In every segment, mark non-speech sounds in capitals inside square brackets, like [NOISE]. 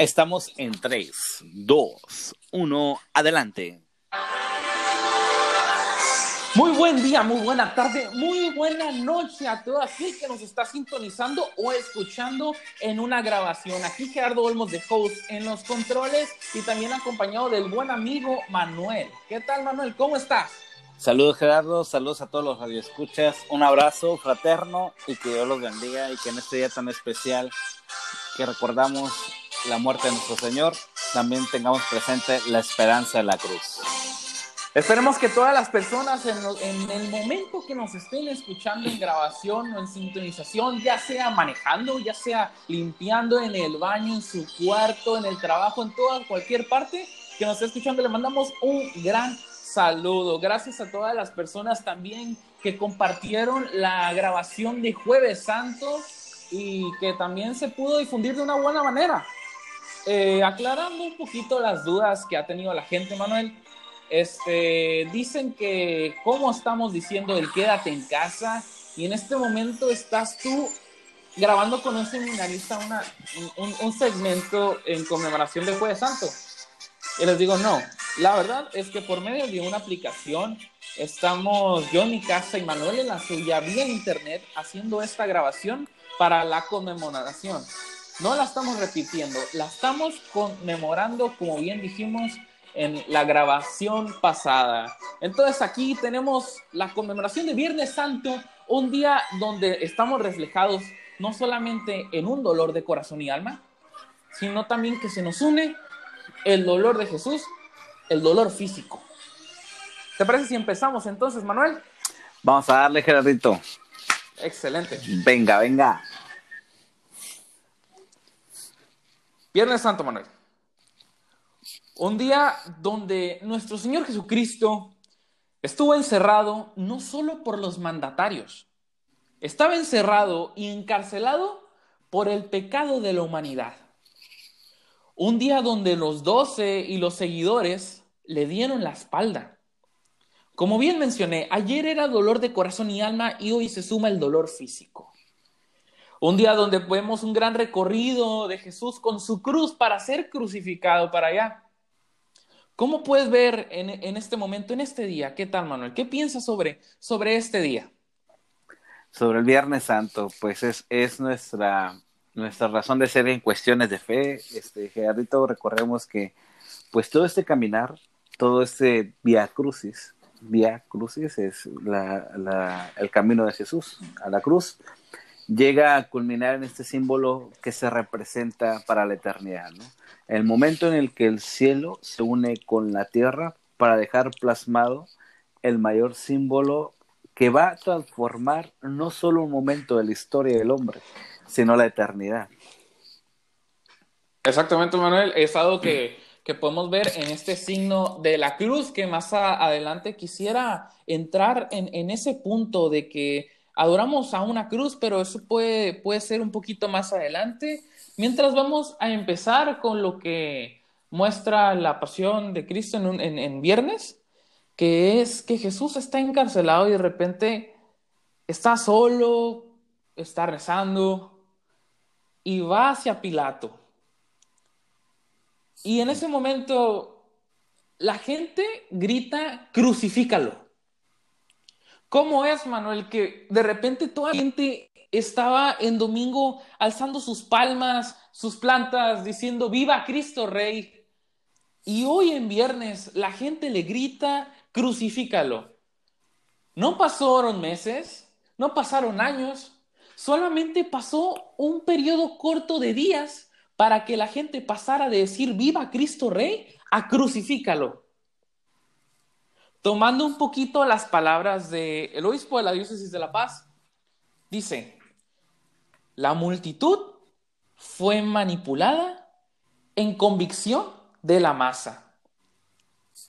Estamos en 3, 2, 1, adelante. Muy buen día, muy buena tarde, muy buena noche a todo aquel que nos está sintonizando o escuchando en una grabación. Aquí Gerardo Olmos de Host en los controles y también acompañado del buen amigo Manuel. ¿Qué tal, Manuel? ¿Cómo estás? Saludos Gerardo, saludos a todos los radioescuchas, un abrazo fraterno y que Dios los bendiga y que en este día tan especial que recordamos la muerte de nuestro Señor, también tengamos presente la esperanza de la cruz. Esperemos que todas las personas en, el momento que nos estén escuchando en grabación o en sintonización, ya sea manejando, ya sea limpiando en el baño, en su cuarto, en el trabajo, en toda cualquier parte que nos esté escuchando, le mandamos un gran saludo. Gracias a todas las personas también que compartieron la grabación de Jueves Santo y que también se pudo difundir de una buena manera. Eh, aclarando un poquito las dudas que ha tenido la gente, Manuel. Este, dicen que, ¿cómo estamos diciendo el quédate en casa? Y en este momento estás tú grabando con un seminarista una, un, segmento en conmemoración del Jueves Santo. Y les digo, no, la verdad es que por medio de una aplicación estamos yo en mi casa y Manuel en la suya vía internet haciendo esta grabación para la conmemoración. No la estamos repitiendo, la estamos conmemorando, como bien dijimos en la grabación pasada. Entonces aquí tenemos la conmemoración de Viernes Santo, un día donde estamos reflejados no solamente en un dolor de corazón y alma, sino también que se nos une el dolor de Jesús, el dolor físico. ¿Te parece si empezamos entonces, Manuel? Vamos a darle, Gerardito. Excelente. Venga, venga. Viernes Santo, Manuel. Un día donde nuestro Señor Jesucristo estuvo encerrado no solo por los mandatarios, estaba encerrado y encarcelado por el pecado de la humanidad. Un día donde los doce y los seguidores le dieron la espalda. Como bien mencioné, ayer era dolor de corazón y alma y hoy se suma el dolor físico. Un día donde vemos un gran recorrido de Jesús con su cruz para ser crucificado para allá. ¿Cómo puedes ver en, este momento, en este día? ¿Qué tal, Manuel? ¿Qué piensas sobre, sobre este día? Sobre el Viernes Santo, pues es, es nuestra, nuestra razón de ser en cuestiones de fe. Este, Gerardito, recordemos que pues todo este caminar, todo este vía crucis, vía crucis es el camino de Jesús a la cruz llega a culminar en este símbolo que se representa para la eternidad. El momento en el que el cielo se une con la tierra para dejar plasmado el mayor símbolo que va a transformar no solo un momento de la historia del hombre, sino la eternidad. Exactamente, Manuel. Es algo que, que podemos ver en este signo de la cruz, que más adelante quisiera entrar en, en ese punto de que adoramos a una cruz, pero eso puede, puede ser un poquito más adelante. Mientras vamos a empezar con lo que muestra la pasión de Cristo en, en, viernes, que es que Jesús está encarcelado y de repente está solo, está rezando y va hacia Pilato. Y en ese momento la gente grita, crucifícalo. ¿Cómo es, Manuel, que de repente toda la gente estaba en domingo alzando sus palmas, sus plantas, diciendo, viva Cristo Rey? Y hoy en viernes la gente le grita, crucifícalo. No pasaron meses, no pasaron años, solamente pasó un periodo corto de días para que la gente pasara de decir, viva Cristo Rey, a crucifícalo tomando un poquito las palabras del el obispo de la diócesis de La Paz, dice, la multitud fue manipulada en convicción de la masa.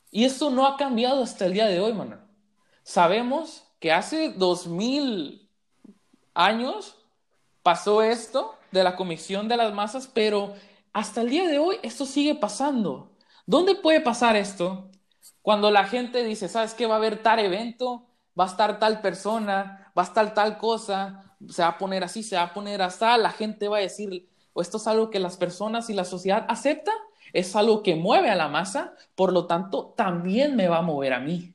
Y esto no ha cambiado hasta el día de hoy, mano. Sabemos que hace dos mil años pasó esto de la convicción de las masas, pero hasta el día de hoy esto sigue pasando. ¿Dónde puede pasar esto? Cuando la gente dice, ¿sabes qué? Va a haber tal evento, va a estar tal persona, va a estar tal cosa, se va a poner así, se va a poner así, la gente va a decir, o esto es algo que las personas y la sociedad acepta, es algo que mueve a la masa, por lo tanto, también me va a mover a mí.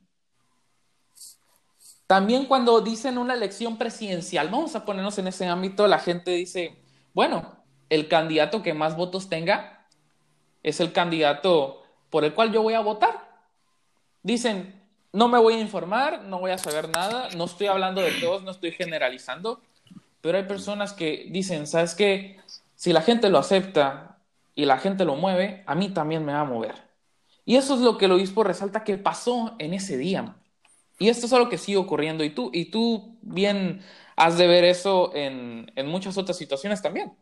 También cuando dicen una elección presidencial, vamos a ponernos en ese ámbito, la gente dice, bueno, el candidato que más votos tenga es el candidato por el cual yo voy a votar. Dicen, no me voy a informar, no voy a saber nada, no estoy hablando de todos, no estoy generalizando, pero hay personas que dicen, ¿sabes qué? Si la gente lo acepta y la gente lo mueve, a mí también me va a mover. Y eso es lo que el obispo resalta que pasó en ese día. Y esto es algo que sigue ocurriendo y tú, y tú bien has de ver eso en, en muchas otras situaciones también.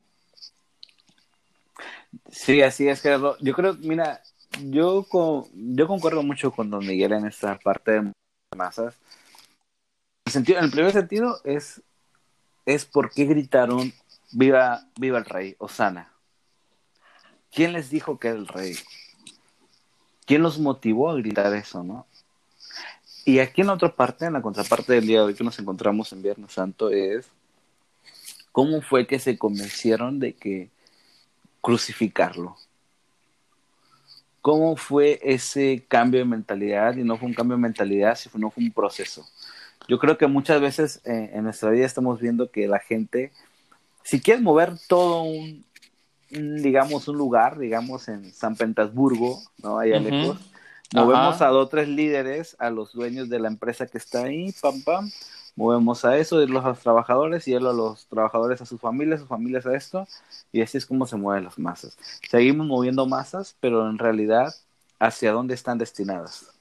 Sí, así es, Gerardo. Yo creo, mira, yo, yo concuerdo mucho con Don Miguel en esta parte de masas. El, sentido, el primer sentido es, es por qué gritaron viva, viva el rey, Osana. ¿Quién les dijo que era el rey? ¿Quién los motivó a gritar eso, no? Y aquí en la otra parte, en la contraparte del día de hoy que nos encontramos en Viernes Santo, es cómo fue que se convencieron de que crucificarlo. ¿Cómo fue ese cambio de mentalidad? Y no fue un cambio de mentalidad, sino fue un proceso. Yo creo que muchas veces eh, en nuestra vida estamos viendo que la gente, si quiere mover todo un, digamos, un lugar, digamos, en San Petersburgo, ¿no? Allá lejos, movemos a dos tres líderes, a los dueños de la empresa que está ahí, pam, pam, movemos a eso, y los, a los trabajadores, y él a los trabajadores a sus familias, sus familias a esto, y así es como se mueven las masas. Seguimos moviendo masas, pero en realidad, ¿hacia dónde están destinadas?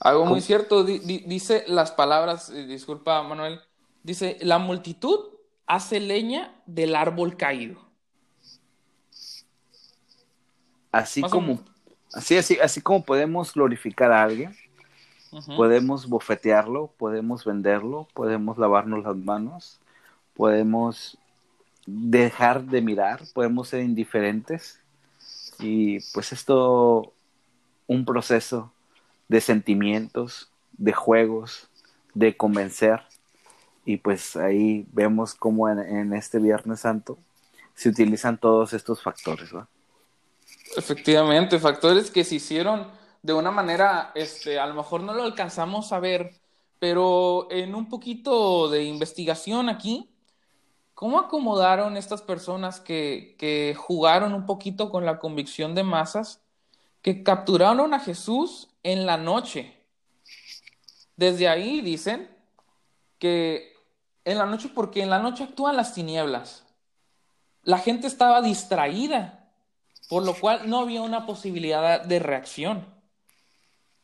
Algo muy cierto, dice las palabras, eh, disculpa Manuel, dice, la multitud hace leña del árbol caído. Así como, así, así, así como podemos glorificar a alguien, Podemos bofetearlo, podemos venderlo, podemos lavarnos las manos, podemos dejar de mirar, podemos ser indiferentes. Y pues esto, un proceso de sentimientos, de juegos, de convencer. Y pues ahí vemos cómo en, este Viernes Santo se utilizan todos estos factores. Efectivamente, factores que se hicieron de una manera, este, a lo mejor no lo alcanzamos a ver, pero en un poquito de investigación aquí, ¿cómo acomodaron estas personas que, que jugaron un poquito con la convicción de masas, que capturaron a Jesús en la noche? Desde ahí dicen que en la noche, porque en la noche actúan las tinieblas. La gente estaba distraída, por lo cual no había una posibilidad de reacción.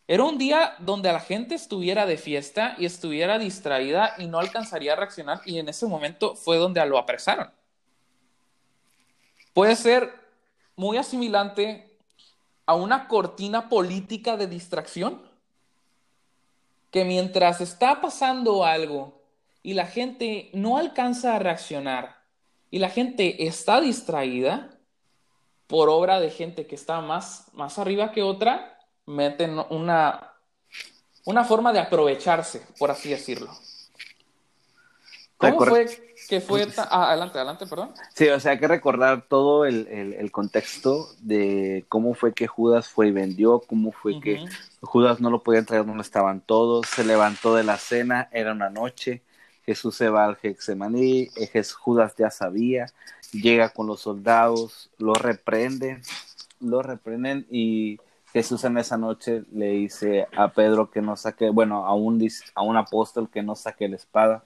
Era un día donde la gente estuviera de fiesta y estuviera distraída y no alcanzaría a reaccionar y en ese momento fue donde lo apresaron. Puede ser muy asimilante a una cortina política de distracción que mientras está pasando algo y la gente no alcanza a reaccionar y la gente está distraída por obra de gente que está más, más arriba que otra, meten una, una forma de aprovecharse, por así decirlo. ¿Cómo fue que fue... [LAUGHS] Ah, adelante, adelante, perdón. Sí, o sea, hay que recordar todo el, el, contexto de cómo fue que Judas fue y vendió, cómo fue que Judas no lo podía entregar donde estaban todos, se levantó de la cena, era una noche, Jesús se va al Hexemaní, Judas ya sabía, llega con los soldados, lo reprenden, lo reprenden y Jesús en esa noche le dice a Pedro que no saque, bueno, a un, a un apóstol que no saque la espada,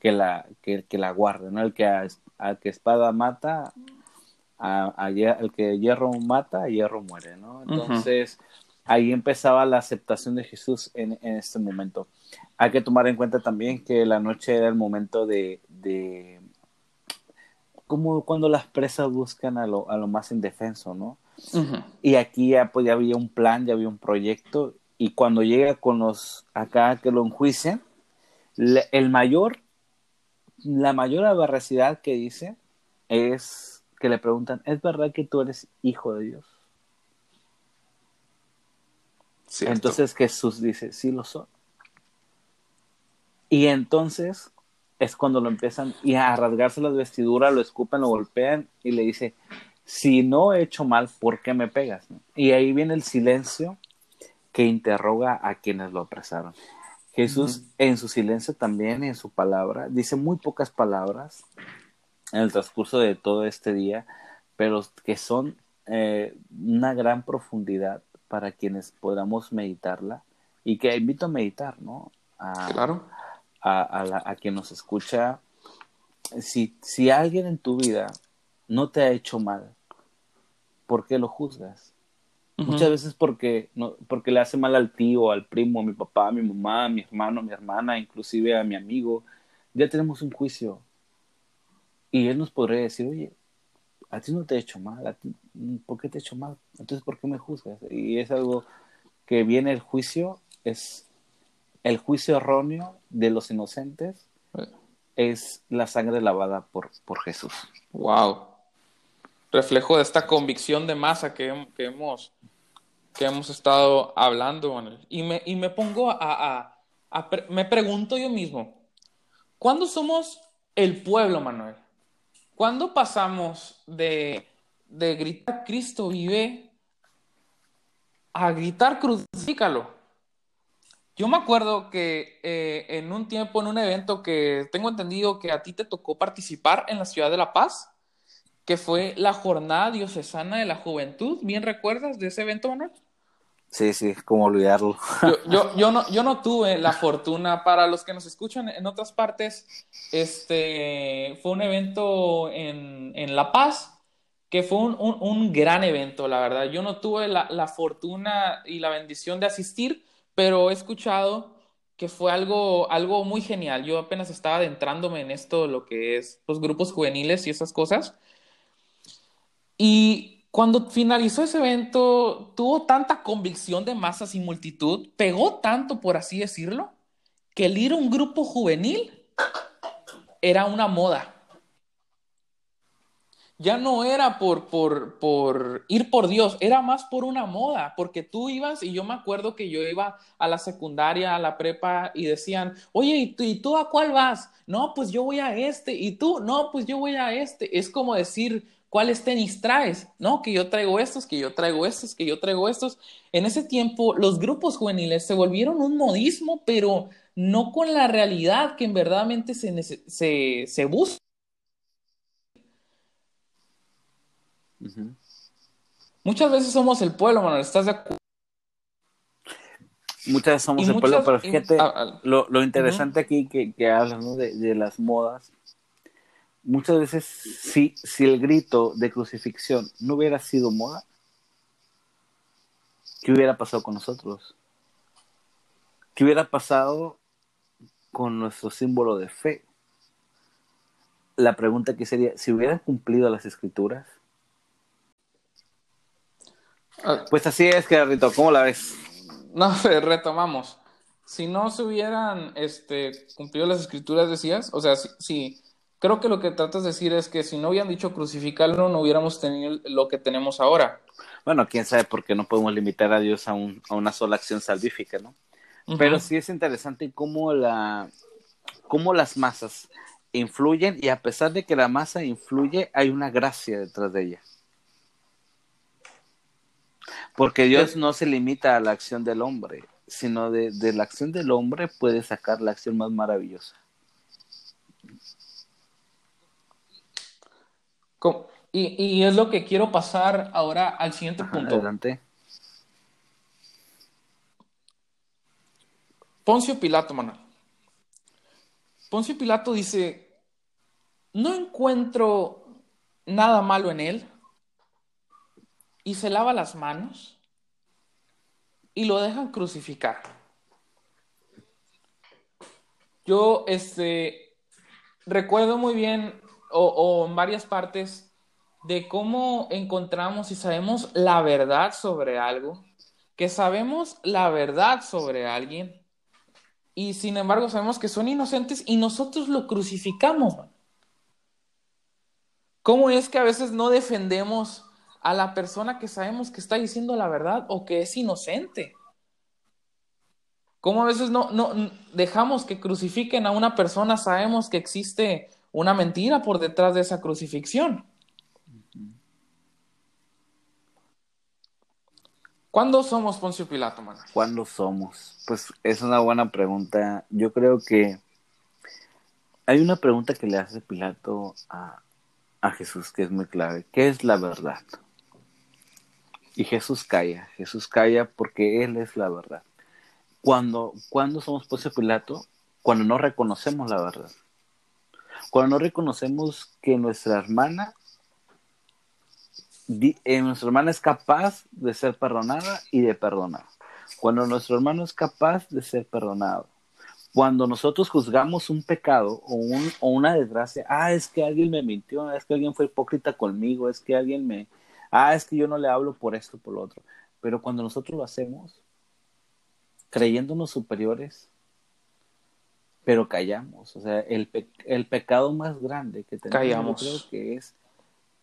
que la, que, que la guarde, ¿no? El que a, que espada mata, a, el que hierro mata, hierro muere, ¿no? Entonces, ahí empezaba la aceptación de Jesús en, en, este momento. Hay que tomar en cuenta también que la noche era el momento de, de como cuando las presas buscan a lo, a lo más indefenso, ¿no? Y aquí ya, pues, ya había un plan, ya había un proyecto, y cuando llega con los acá que lo enjuician, el mayor, la mayor aberracidad que dice es que le preguntan, ¿es verdad que tú eres hijo de Dios? Entonces Jesús dice, sí lo soy. Y entonces es cuando lo empiezan y a rasgarse las vestiduras, lo escupen, lo golpean y le dice, si no he hecho mal, ¿por qué me pegas? Y ahí viene el silencio que interroga a quienes lo apresaron. Jesús en su silencio también, en su palabra, dice muy pocas palabras en el transcurso de todo este día, pero que son eh, una gran profundidad para quienes podamos meditarla y que invito a meditar, ¿no? A, claro. A, a, quien nos escucha, si, si alguien en tu vida no te ha hecho mal, ¿por qué lo juzgas? Muchas veces porque, no, porque le hace mal al tío, al primo, a mi papá, a mi mamá, a mi hermano, a mi hermana, inclusive a mi amigo. Ya tenemos un juicio. Y él nos podría decir, oye, a ti no te he hecho mal, a ti, ¿por qué te he hecho mal? Entonces, ¿por qué me juzgas? Y es algo que viene el juicio, es el juicio erróneo de los inocentes, es la sangre lavada por, por Jesús. Wow. Reflejo de esta convicción de masa que, hemos, que hemos estado hablando. Y me, y me pongo a, a, me pregunto yo mismo, ¿cuándo somos el pueblo, Manuel? ¿Cuándo pasamos de, de gritar Cristo vive a gritar crucifícalo? Yo me acuerdo que eh, en un tiempo, en un evento que tengo entendido que a ti te tocó participar en la ciudad de La Paz, que fue la Jornada Diocesana de la Juventud, ¿bien recuerdas de ese evento, Manuel? Sí, sí, como olvidarlo. Yo, [LAUGHS] yo, no, yo no tuve la fortuna, para los que nos escuchan en otras partes, este fue un evento en, en La Paz, que fue un, un, gran evento, la verdad. Yo no tuve la, la, fortuna y la bendición de asistir, pero he escuchado que fue algo, algo muy genial. Yo apenas estaba adentrándome en esto, lo que es los grupos juveniles y esas cosas. Y cuando finalizó ese evento, tuvo tanta convicción de masas y multitud, pegó tanto, por así decirlo, que el ir a un grupo juvenil era una moda. Ya no era por, por, por ir por Dios, era más por una moda, porque tú ibas, y yo me acuerdo que yo iba a la secundaria, a la prepa, y decían, oye, ¿y tú, ¿y tú a cuál vas? No, pues yo voy a este, y tú, no, pues yo voy a este. Es como decir, ¿cuáles tenis traes? No, que yo traigo estos, que yo traigo estos, que yo traigo estos. En ese tiempo, los grupos juveniles se volvieron un modismo, pero no con la realidad que en verdadmente se, se, se busca. Muchas veces somos el pueblo, Manuel, ¿estás de acuerdo? Muchas veces somos el pueblo, pero fíjate, lo, lo, interesante aquí que, que hablas de, de las modas, muchas veces si, si el grito de crucifixión no hubiera sido moda, ¿qué hubiera pasado con nosotros? ¿Qué hubiera pasado con nuestro símbolo de fe? La pregunta que sería, si hubieran cumplido las escrituras. Ah. Pues así es, Gerardito, ¿cómo la ves? No, [LAUGHS] retomamos. Si no se hubieran este, cumplido las escrituras, decías, o sea, si, Creo que lo que tratas de decir es que si no hubieran dicho crucificarlo, no hubiéramos tenido lo que tenemos ahora. Bueno, quién sabe por qué no podemos limitar a Dios a, un, a una sola acción salvífica, ¿no? Pero sí es interesante cómo, la, cómo las masas influyen y a pesar de que la masa influye, hay una gracia detrás de ella. Porque Dios no se limita a la acción del hombre, sino de, de la acción del hombre puede sacar la acción más maravillosa. Y, es lo que quiero pasar ahora al siguiente punto. Adelante. Poncio Pilato, Manuel. Poncio Pilato dice, no encuentro nada malo en él. Y se lava las manos y lo dejan crucificar. Yo, este, recuerdo muy bien o, en varias partes de cómo encontramos y sabemos la verdad sobre algo, que sabemos la verdad sobre alguien y sin embargo sabemos que son inocentes y nosotros lo crucificamos. ¿Cómo es que a veces no defendemos a la persona que sabemos que está diciendo la verdad o que es inocente? ¿Cómo a veces no, no dejamos que crucifiquen a una persona? Sabemos que existe una mentira por detrás de esa crucifixión. ¿Cuándo somos Poncio Pilato, man? ¿Cuándo somos? Pues es una buena pregunta. Yo creo que hay una pregunta que le hace Pilato a, a Jesús que es muy clave. ¿Qué es la verdad? Y Jesús calla. Jesús calla porque Él es la verdad. Cuando, cuando somos Poncio Pilato, cuando no reconocemos la verdad. Cuando no reconocemos que nuestra hermana eh, nuestra hermana es capaz de ser perdonada y de perdonar. Cuando nuestro hermano es capaz de ser perdonado. Cuando nosotros juzgamos un pecado o, o una desgracia, ah, es que alguien me mintió, es que alguien fue hipócrita conmigo, es que alguien me, ah, es que yo no le hablo por esto, por lo otro. Pero cuando nosotros lo hacemos, creyéndonos superiores, pero callamos. O sea, el, el pecado más grande que tenemos, creo que es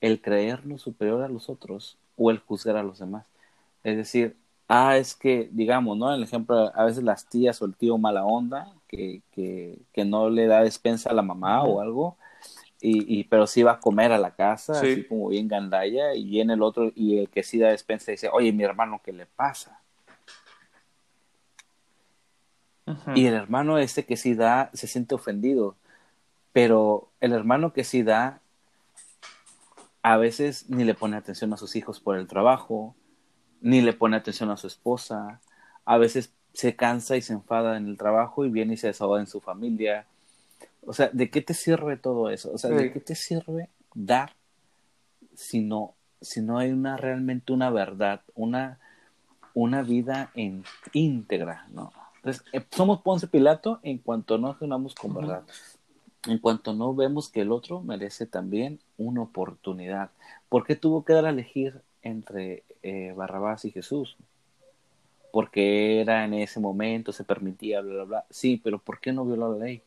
el creernos superior a los otros o el juzgar a los demás. Es decir, ah, es que, digamos, ¿no? El ejemplo, a veces las tías o el tío mala onda, que, que, que no le da despensa a la mamá o algo, y, y, pero sí va a comer a la casa, así como bien gandalla, y viene el otro, y el que sí da despensa dice, oye, mi hermano, ¿qué le pasa? Y el hermano este que sí da se siente ofendido, pero el hermano que sí da a veces ni le pone atención a sus hijos por el trabajo, ni le pone atención a su esposa, a veces se cansa y se enfada en el trabajo y viene y se desahoga en su familia. O sea, ¿de qué te sirve todo eso? O sea, ¿de qué te sirve dar si no, si no hay una realmente una verdad, una, una vida en, íntegra, ¿no? Entonces, eh, somos Ponce Pilato en cuanto nos unamos con verdad en cuanto no vemos que el otro merece también una oportunidad. ¿Por qué tuvo que dar a elegir entre eh, Barrabás y Jesús? Porque era en ese momento, se permitía, bla, bla, bla. Sí, pero ¿por qué no violó la ley?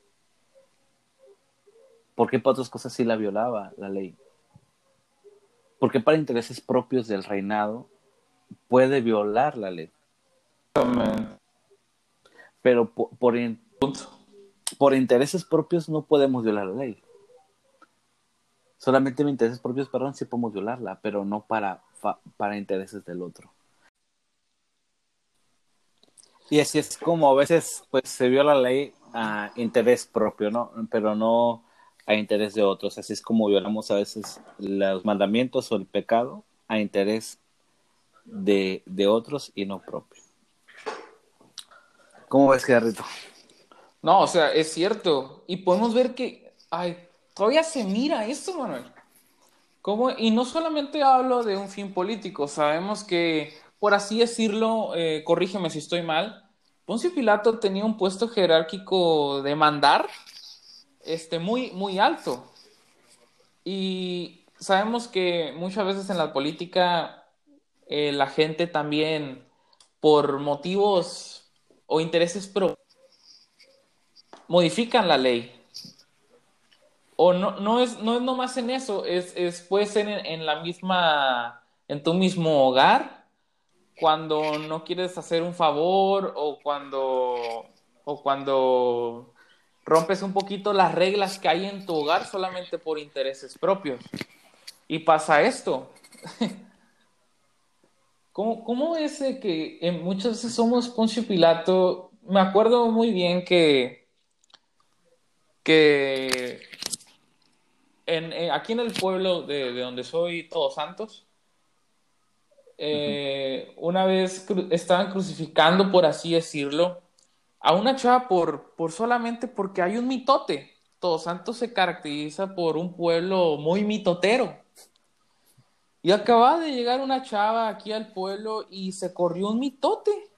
¿Por qué para otras cosas sí la violaba la ley? ¿Por qué para intereses propios del reinado puede violar la ley? Pero por, por, por intereses propios no podemos violar la ley. Solamente en intereses propios, perdón, sí podemos violarla, pero no para, para intereses del otro. Y así es como a veces pues se viola la ley a interés propio, ¿no? Pero no a interés de otros. Así es como violamos a veces los mandamientos o el pecado a interés de, de otros y no propio. ¿Cómo ves, Garrito? No, o sea, es cierto. Y podemos ver que ay, todavía se mira esto, Manuel. Y no solamente hablo de un fin político, sabemos que, por así decirlo, eh, corrígeme si estoy mal, Poncio Pilato tenía un puesto jerárquico de mandar este, muy, muy alto. Y sabemos que muchas veces en la política eh, la gente también, por motivos o intereses propios, modifican la ley. O no, no, es, no es nomás en eso, es, es puede ser en, la misma, en tu mismo hogar, cuando no quieres hacer un favor o cuando, o cuando rompes un poquito las reglas que hay en tu hogar solamente por intereses propios. Y pasa esto. [LAUGHS] ¿Cómo, ¿Cómo, es que muchas veces somos Poncio Pilato? Me acuerdo muy bien que que en, aquí en el pueblo de, donde soy, Todos Santos, eh, una vez estaban crucificando, por así decirlo, a una chava por, por solamente porque hay un mitote. Todos Santos se caracteriza por un pueblo muy mitotero. Y acaba de llegar una chava aquí al pueblo y se corrió un mitote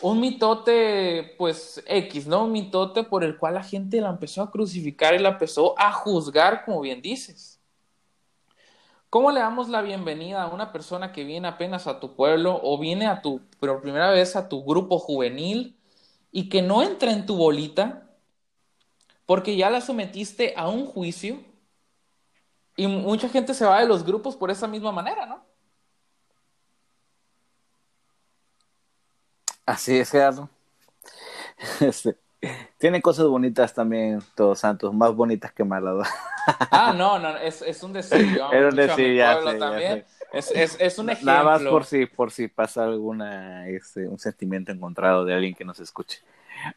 un mitote, pues X, ¿no? Un mitote por el cual la gente la empezó a crucificar y la empezó a juzgar, como bien dices. ¿Cómo le damos la bienvenida a una persona que viene apenas a tu pueblo o viene a tu, por primera vez a tu grupo juvenil y que no entra en tu bolita porque ya la sometiste a un juicio? Y mucha gente se va de los grupos por esa misma manera, ¿no? Así es, Gerardo. [LAUGHS] Este, tiene cosas bonitas también, Todos Santos, más bonitas que Maradona. [LAUGHS] Ah, no, no, es, es un decir. Era un decir, ya sé, también. Es, es, es, un ejemplo. Nada más por si, por si pasa alguna, este, un sentimiento encontrado de alguien que nos escuche.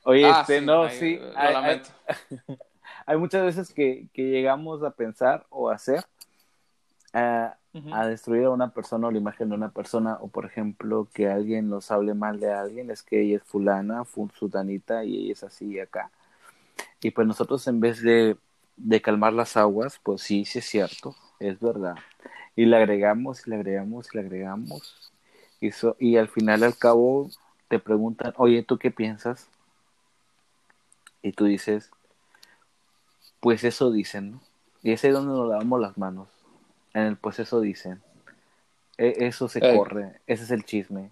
Oye, Ah, este, sí, no, sí. lo hay- lamento. hay [LAUGHS] muchas veces que, que llegamos a pensar o a hacer a, Ujú. a destruir a una persona o la imagen de una persona, o por ejemplo, que alguien nos hable mal de alguien, es que ella es fulana, fu- sutanita y ella es así y acá. Y pues nosotros en vez de, de calmar las aguas, pues sí, sí es cierto, es verdad. Y le agregamos, y le agregamos, y le agregamos. Y, so- y al final, al cabo, te preguntan, oye, ¿tú qué piensas? Y tú dices, pues eso dicen, ¿no? Y es ahí donde nos lavamos las manos. En el pues eso dicen. E- eso se Ey. corre, ese es el chisme.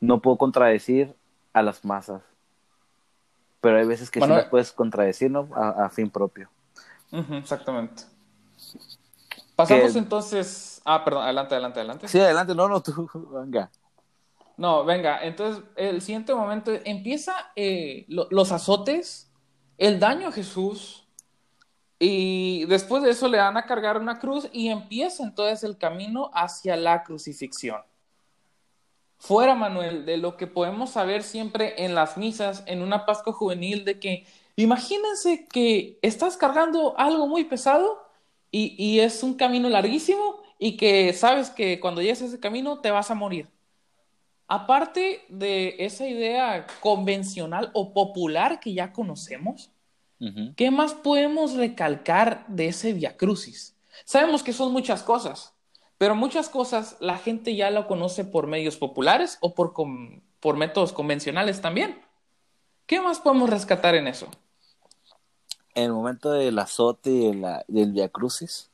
No puedo contradecir a las masas. Pero hay veces que sí las puedes contradecir, ¿no? A, a fin propio. Exactamente. Pasamos Que- entonces. Ah, perdón, adelante, adelante, adelante. Sí, adelante, no, no, tú, venga. No, venga, entonces el siguiente momento empieza eh, lo- los azotes, el daño a Jesús, y después de eso le dan a cargar una cruz y empieza entonces el camino hacia la crucifixión. Fuera, Manuel, de lo que podemos saber siempre en las misas, en una Pascua juvenil, de que imagínense que estás cargando algo muy pesado y, y es un camino larguísimo y que sabes que cuando llegues a ese camino te vas a morir. Aparte de esa idea convencional o popular que ya conocemos, ¿qué más podemos recalcar de ese Via Crucis? Sabemos que son muchas cosas, pero muchas cosas la gente ya lo conoce por medios populares o por, com- por métodos convencionales también. ¿Qué más podemos rescatar en eso? En el momento del azote y de la- del Via Crucis,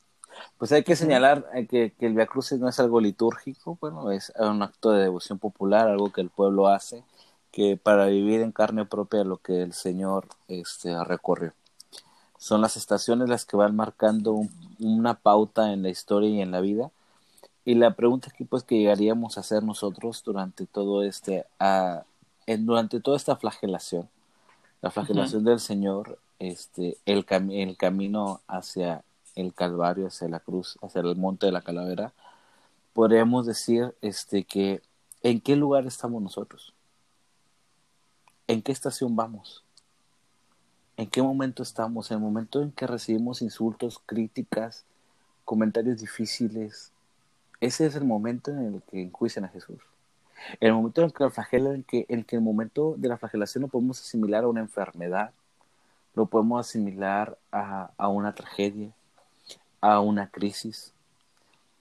pues hay que señalar eh, que, que el Via Crucis no es algo litúrgico, bueno, es un acto de devoción popular, algo que el pueblo hace, que para vivir en carne propia lo que el Señor este, recorrió. Son las estaciones las que van marcando un- una pauta en la historia y en la vida. Y la pregunta aquí, pues, que llegaríamos a hacer nosotros durante todo este, ah, en- durante toda esta flagelación, la flagelación del Señor, este, el, cami- el camino hacia el Calvario, hacia la cruz, hacia el monte de la calavera, podríamos decir, este, que ¿en qué lugar estamos nosotros? ¿En qué estación vamos? ¿En qué momento estamos? En el momento en que recibimos insultos, críticas, comentarios difíciles. Ese es el momento en el que enjuician a Jesús. El momento en el que la flagela, en que, en que el momento de la flagelación lo podemos asimilar a una enfermedad, lo podemos asimilar a, a una tragedia, a una crisis,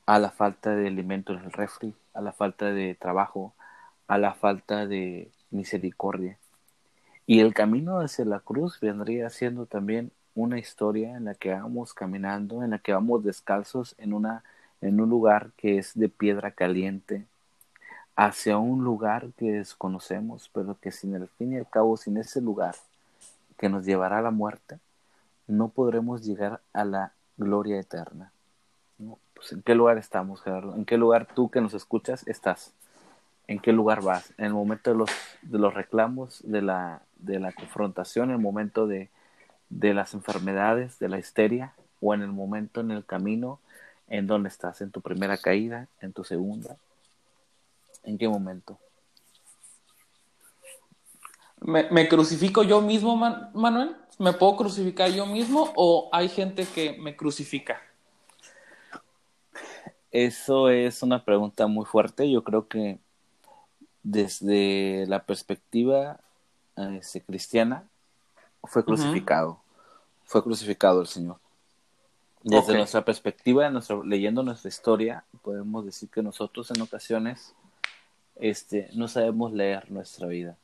a la falta de alimento en el refri, a la falta de trabajo, a la falta de misericordia. Y el camino hacia la cruz vendría siendo también una historia en la que vamos caminando, en la que vamos descalzos en, una, en un lugar que es de piedra caliente, hacia un lugar que desconocemos, pero que sin el fin y al cabo, sin ese lugar que nos llevará a la muerte, no podremos llegar a la gloria eterna. Pues, ¿En qué lugar estamos, Gerardo? ¿En qué lugar tú que nos escuchas estás? ¿En qué lugar vas? En el momento de los, de los reclamos, de la, de la confrontación, en el momento de, de las enfermedades, de la histeria, o en el momento en el camino en donde estás, en tu primera caída, en tu segunda. ¿En qué momento? ¿Me, me crucifico yo mismo, Man- Manuel? ¿Me puedo crucificar yo mismo o hay gente que me crucifica? Eso es una pregunta muy fuerte. Yo creo que desde la perspectiva este, cristiana fue crucificado. Fue crucificado el Señor. Desde nuestra perspectiva, nuestra- leyendo nuestra historia, podemos decir que nosotros en ocasiones este, no sabemos leer nuestra vida.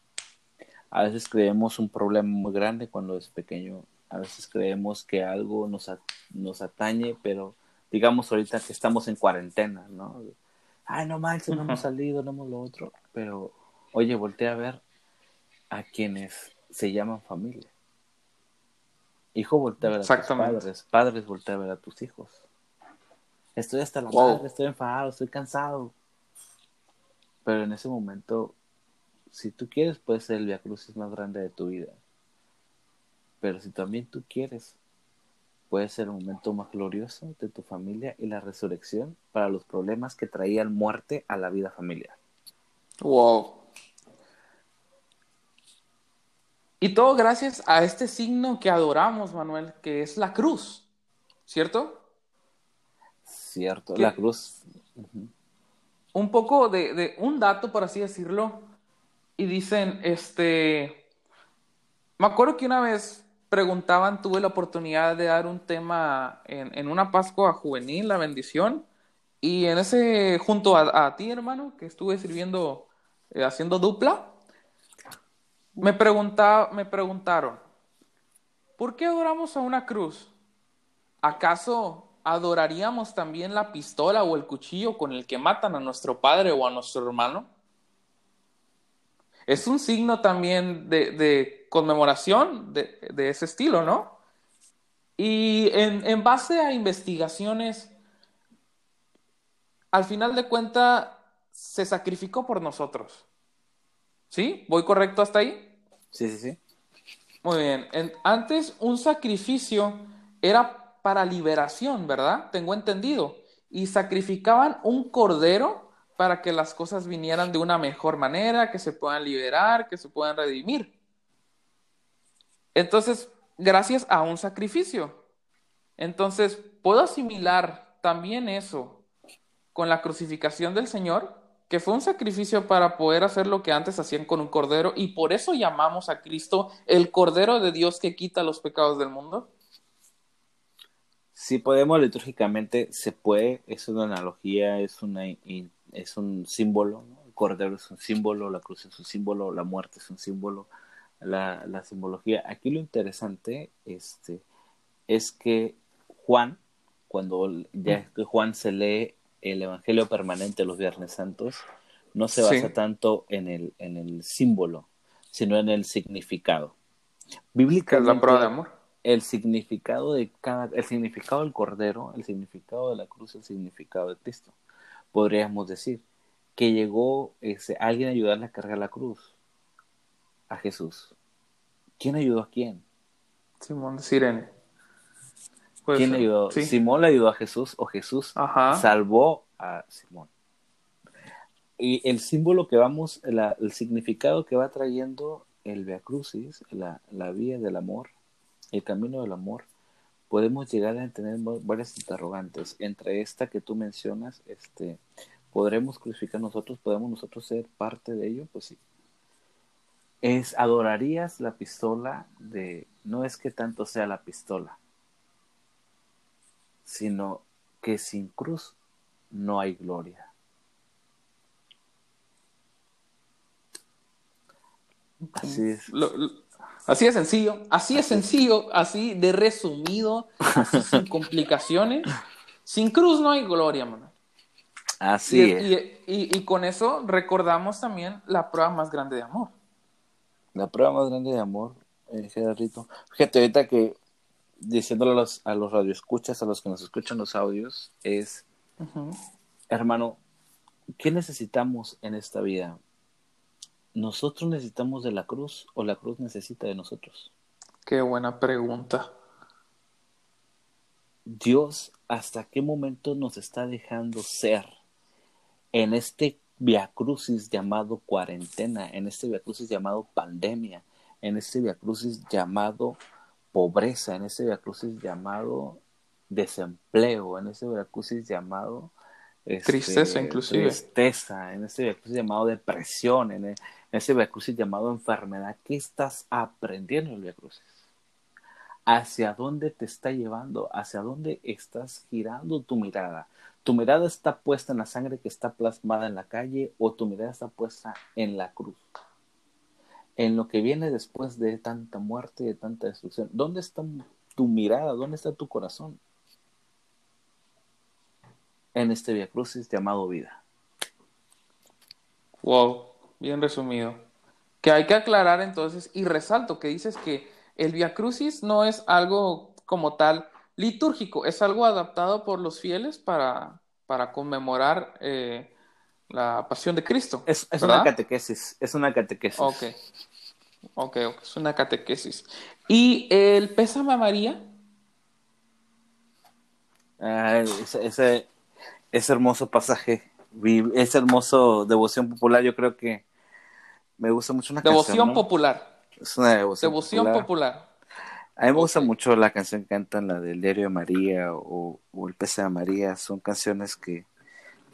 A veces creemos un problema muy grande cuando es pequeño. A veces creemos que algo nos, a- nos atañe, pero digamos ahorita que estamos en cuarentena, ¿no? Ay, no manches, no hemos salido, no hemos lo otro. Pero, oye, voltea a ver a quienes se llaman familia. Hijo, voltea a ver a tus padres. Padres, voltea a ver a tus hijos. Estoy hasta la Wow. madre, estoy enfadado, estoy cansado. Pero en ese momento si tú quieres, puede ser el Via Crucis más grande de tu vida. Pero si también tú quieres, puede ser el momento más glorioso de tu familia y la resurrección para los problemas que traían muerte a la vida familiar. Wow. Y todo gracias a este signo que adoramos, Manuel, que es la cruz, ¿cierto? Cierto, la cruz. Un poco de, de, un dato, por así decirlo, y dicen, este, me acuerdo que una vez preguntaban, tuve la oportunidad de dar un tema en, en una Pascua juvenil, la bendición, y en ese, junto a, ti, hermano, que estuve sirviendo, eh, haciendo dupla, me, me preguntaron, ¿por qué adoramos a una cruz? ¿Acaso adoraríamos también la pistola o el cuchillo con el que matan a nuestro padre o a nuestro hermano? Es un signo también de conmemoración de, ese estilo, ¿no? Y en, base a investigaciones, al final de cuentas, se sacrificó por nosotros. ¿Sí? ¿Voy correcto hasta ahí? Sí, sí, sí. Muy bien. antes un sacrificio era para liberación, ¿verdad? Tengo entendido. Y sacrificaban un cordero para que las cosas vinieran de una mejor manera, que se puedan liberar, que se puedan redimir. Entonces, gracias a un sacrificio. Entonces, puedo asimilar también eso con la crucificación del Señor, que fue un sacrificio para poder hacer lo que antes hacían con un cordero, y por eso llamamos a Cristo el Cordero de Dios que quita los pecados del mundo. Si podemos litúrgicamente, se puede, es una analogía, es, una, es un símbolo, el cordero es un símbolo, la cruz es un símbolo, la muerte es un símbolo, la, la simbología. Aquí lo interesante este, es que Juan, cuando ya que Juan se lee el Evangelio permanente los Viernes Santos, no se basa tanto en el, en el símbolo, sino en el significado. Bíblicamente, la prueba de amor. El significado de cada, el significado del Cordero, el significado de la cruz, el significado de Cristo. Podríamos decir que llegó ese, alguien a ayudarle a cargar la cruz a Jesús. ¿Quién ayudó a quién? Simón de Sirene. ¿Quién ayudó? ¿Simón le ayudó a Jesús o Jesús salvó a Simón? Y el símbolo que vamos, el significado que va trayendo el Via Crucis, la, la vía del amor, el camino del amor, podemos llegar a tener varias interrogantes. Entre esta que tú mencionas, este, ¿podremos crucificar nosotros? ¿Podemos nosotros ser parte de ello? Pues sí, es adorarías la pistola de no es que tanto sea la pistola, sino que sin cruz no hay gloria. Así es. así es sencillo, así es sencillo, así de resumido, sin [LAUGHS] complicaciones. Sin cruz no hay gloria, mano. Así es. y, con eso recordamos también la prueba más grande de amor. La prueba más grande de amor, eh, Gerardito. Fíjate, ahorita que diciéndole a los, a los radioescuchas, a los que nos escuchan los audios, es, hermano, ¿qué necesitamos en esta vida? ¿Nosotros necesitamos de la cruz o la cruz necesita de nosotros? Qué buena pregunta. Dios, ¿hasta qué momento nos está dejando ser en este viacrucis llamado cuarentena, en este viacrucis llamado pandemia, en este viacrucis llamado pobreza, en este viacrucis llamado desempleo, en este viacrucis llamado este, tristeza inclusive. Tristeza, en este viacrucis llamado depresión, en, en este viacrucis llamado enfermedad. ¿Qué estás aprendiendo en el viacrucis? ¿Hacia dónde te está llevando? ¿Hacia dónde estás girando tu mirada? ¿Tu mirada está puesta en la sangre que está plasmada en la calle o tu mirada está puesta en la cruz? En lo que viene después de tanta muerte de tanta destrucción. ¿Dónde está tu mirada? ¿Dónde está tu corazón? En este Via Crucis llamado vida. Wow, bien resumido. Que hay que aclarar entonces, y resalto que dices que el Via Crucis no es algo como tal litúrgico, es algo adaptado por los fieles para, para conmemorar eh, la pasión de Cristo. Es, es una catequesis, es una catequesis. Ok. Ok, es una catequesis. ¿Y el pésame a María? Ah, ese, ese, ese hermoso pasaje, ese hermoso devoción popular, yo creo que me gusta mucho una Devoción canción, ¿no? popular. Es una devoción, Devoción popular. popular. A mí me gusta Ok. mucho la canción que cantan, la del Diario de María o, o El Pese de María. Son canciones que,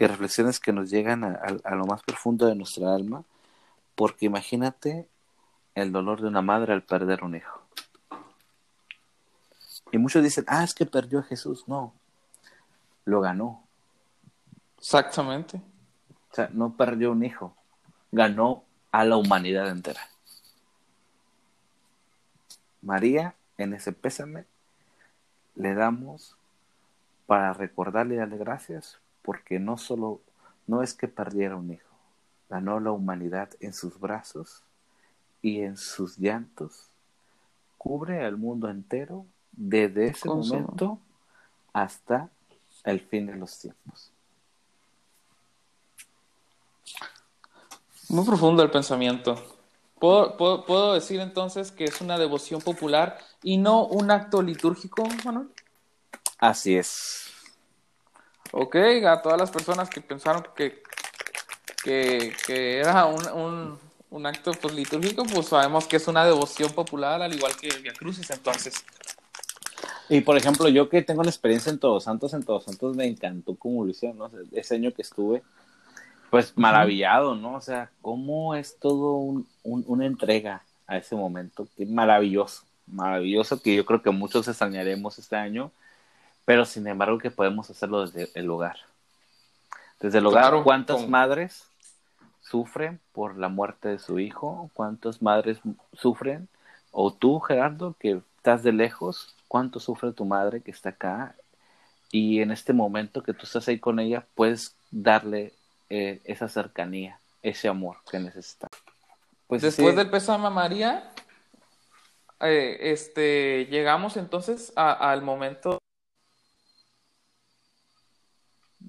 que reflexiones que nos llegan a, a- a lo más profundo de nuestra alma. Porque imagínate el dolor de una madre al perder un hijo. Y muchos dicen, ah, es que perdió a Jesús. No, lo ganó. Exactamente. O sea, no perdió un hijo, ganó a la humanidad entera. María, en ese pésame, le damos para recordarle y darle gracias, porque no solo, no es que perdiera un hijo, ganó la humanidad en sus brazos y en sus llantos, cubre al mundo entero desde ese momento hasta el fin de los tiempos. Muy profundo el pensamiento. ¿Puedo, puedo, puedo decir entonces que es una devoción popular y no un acto litúrgico, Manuel? Así es. Ok, a todas las personas que pensaron que, que, que era un, un, un acto pues, litúrgico, pues sabemos que es una devoción popular, al igual que el Via Crucis, entonces. Y por ejemplo, yo que tengo una experiencia en Todos Santos, en Todos Santos me encantó cómo lo hicieron, ¿no? Ese año que estuve, pues maravillado, ¿no? O sea, cómo es todo un, un- una entrega a ese momento, que maravilloso, maravilloso, que yo creo que muchos extrañaremos este año, pero sin embargo que podemos hacerlo desde el hogar. Desde el hogar, Claro, ¿cuántas con- madres sufren por la muerte de su hijo? ¿Cuántas madres sufren? O tú, Gerardo, que estás de lejos, ¿cuánto sufre tu madre que está acá? Y en este momento que tú estás ahí con ella, puedes darle eh, esa cercanía, ese amor que necesita. Pues Después sí, del pésame a María, eh, este, llegamos entonces al momento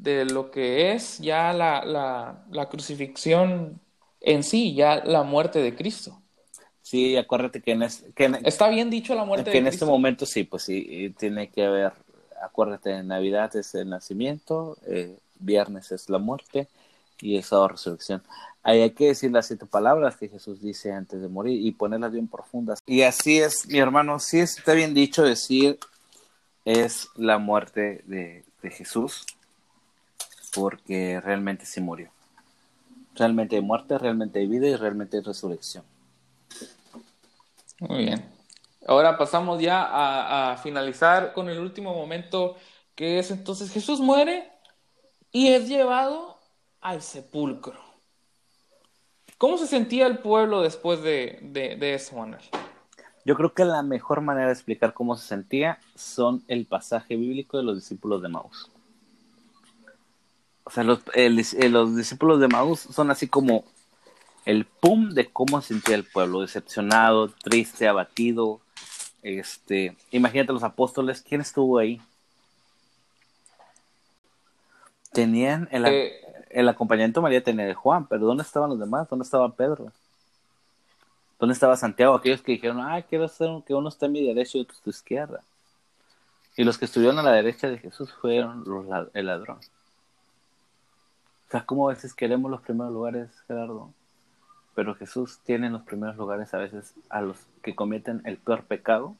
de lo que es ya la, la, la crucifixión en sí, ya la muerte de Cristo. sí, acuérdate que en, es- que en- ¿Está bien dicho la muerte que de en este momento sí, pues sí, eh, tiene que haber, acuérdate, en Navidad es el nacimiento, eh, viernes es la muerte y es la resurrección. Ahí hay que decir las siete palabras que Jesús dice antes de morir y ponerlas bien profundas. Y así es, mi hermano, sí está bien dicho decir es la muerte de, de Jesús, porque realmente sí murió. Realmente hay muerte, realmente hay vida y realmente hay resurrección. Muy bien. Ahora pasamos ya a, a finalizar con el último momento, que es entonces Jesús muere y es llevado al sepulcro. ¿Cómo se sentía el pueblo después de, de, de eso, Manuel? Yo creo que la mejor manera de explicar cómo se sentía son el pasaje bíblico de los discípulos de Maús. O sea, los, el- eh, los discípulos de Maús son así como el pum de cómo se sentía el pueblo, decepcionado, triste, abatido. Este, imagínate los apóstoles, ¿quién estuvo ahí? Tenían el, Eh, el acompañamiento María tenía de Juan, pero ¿dónde estaban los demás? ¿Dónde estaba Pedro? ¿Dónde estaba Santiago? Aquellos que dijeron, ah, quiero hacer que uno esté a mi derecha y otro a tu izquierda. Y los que estuvieron a la derecha de Jesús fueron los, el ladrón. O sea, ¿cómo a veces queremos los primeros lugares, Gerardo? Pero Jesús tiene en los primeros lugares a veces a los que cometen el peor pecado,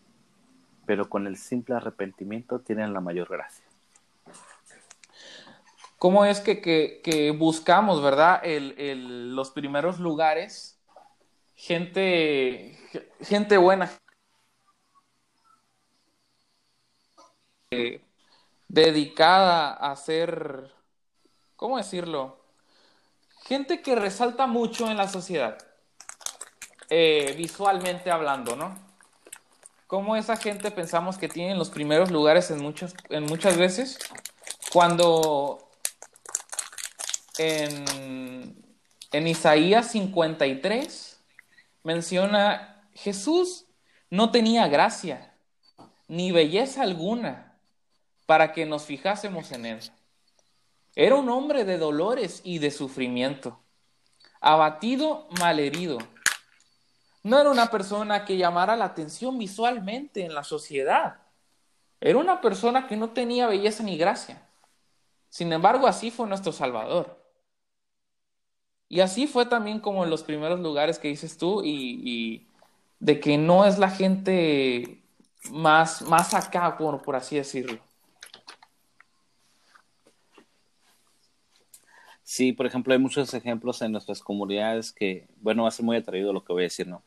pero con el simple arrepentimiento tienen la mayor gracia. ¿Cómo es que, que- que buscamos, verdad, el, el- los primeros lugares? Gente, gente buena, eh, dedicada a ser, ¿cómo decirlo? Gente que resalta mucho en la sociedad, eh, visualmente hablando, ¿no? ¿Cómo esa gente pensamos que tiene los primeros lugares en, muchas en muchas veces? Cuando en, en Isaías 53 menciona, Jesús no tenía gracia ni belleza alguna para que nos fijásemos en él. Era un hombre de dolores y de sufrimiento, abatido, malherido. No era una persona que llamara la atención visualmente en la sociedad. Era una persona que no tenía belleza ni gracia. Sin embargo, así fue nuestro Salvador. Y así fue también como en los primeros lugares que dices tú y, de que no es la gente más, más acá, por, por así decirlo. Sí, por ejemplo, hay muchos ejemplos en nuestras comunidades que, bueno, va a ser muy atraído lo que voy a decir, ¿no?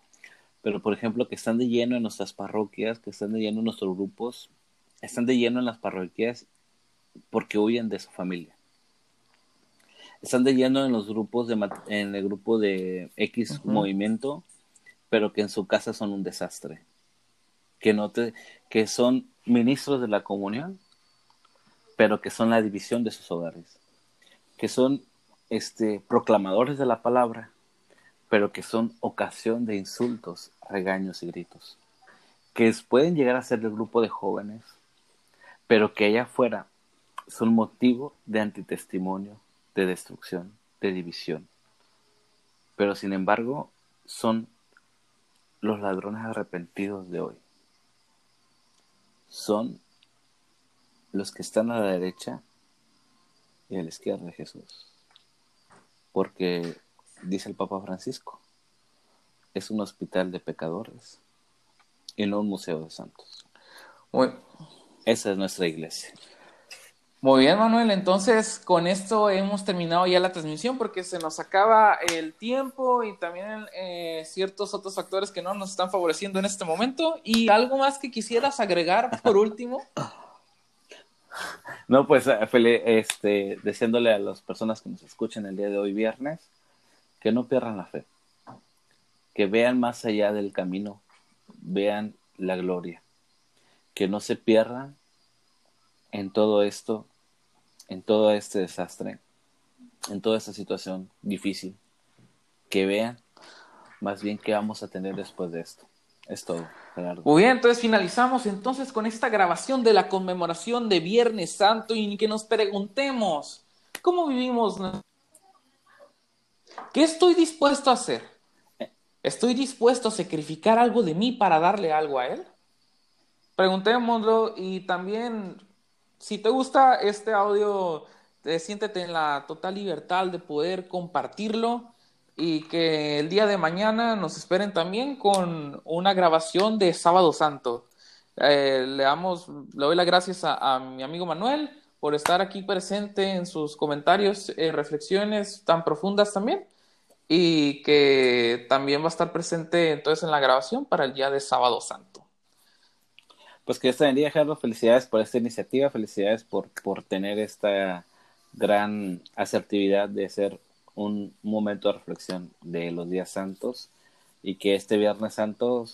Pero, por ejemplo, que están de lleno en nuestras parroquias, que están de lleno en nuestros grupos, están de lleno en las parroquias porque huyen de su familia. Están de lleno en los grupos, de, en el grupo de X movimiento, pero que en su casa son un desastre. Que, no te, que son ministros de la comunión, pero que son la división de sus hogares. Que son este, proclamadores de la palabra, pero que son ocasión de insultos, regaños y gritos. Que pueden llegar a ser del grupo de jóvenes, pero que allá afuera son motivo de antitestimonio, de destrucción, de división. Pero sin embargo, son los ladrones arrepentidos de hoy. Son los que están a la derecha y a la izquierda de Jesús. Porque, dice el Papa Francisco, es un hospital de pecadores y no un museo de santos. Esa es nuestra iglesia. Muy bien, Manuel. Entonces, con esto hemos terminado ya la transmisión porque se nos acaba el tiempo y también eh, ciertos otros factores que no nos están favoreciendo en este momento. ¿Y algo más que quisieras agregar por [LAUGHS] último? No, pues, eh, este, deseándole a las personas que nos escuchen el día de hoy, viernes, que no pierdan la fe, que vean más allá del camino, vean la gloria, que no se pierdan en todo esto en todo este desastre, en toda esta situación difícil, que vean más bien qué vamos a tener después de esto. Es todo, Muy bien, entonces finalizamos entonces con esta grabación de la conmemoración de Viernes Santo y que nos preguntemos, ¿cómo vivimos? ¿Qué estoy dispuesto a hacer? ¿Estoy dispuesto a sacrificar algo de mí para darle algo a Él? Preguntémoslo y también si te gusta este audio, siéntete en la total libertad de poder compartirlo y que el día de mañana nos esperen también con una grabación de Sábado Santo. Eh, le, damos, le doy las gracias a, mi amigo Manuel por estar aquí presente en sus comentarios, y reflexiones tan profundas también, y que también va a estar presente entonces en la grabación para el día de Sábado Santo. Pues que Dios te bendiga, Gerardo. Felicidades por esta iniciativa, felicidades por, por tener esta gran asertividad de ser un momento de reflexión de los días santos y que este Viernes Santo,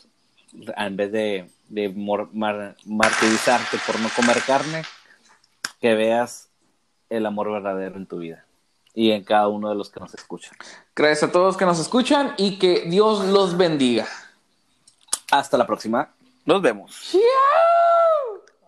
en vez de, de martirizarte por no comer carne, que veas el amor verdadero en tu vida y en cada uno de los que nos escuchan. Gracias a todos que nos escuchan y que Dios los bendiga. Hasta la próxima. Nos vemos. Yeah.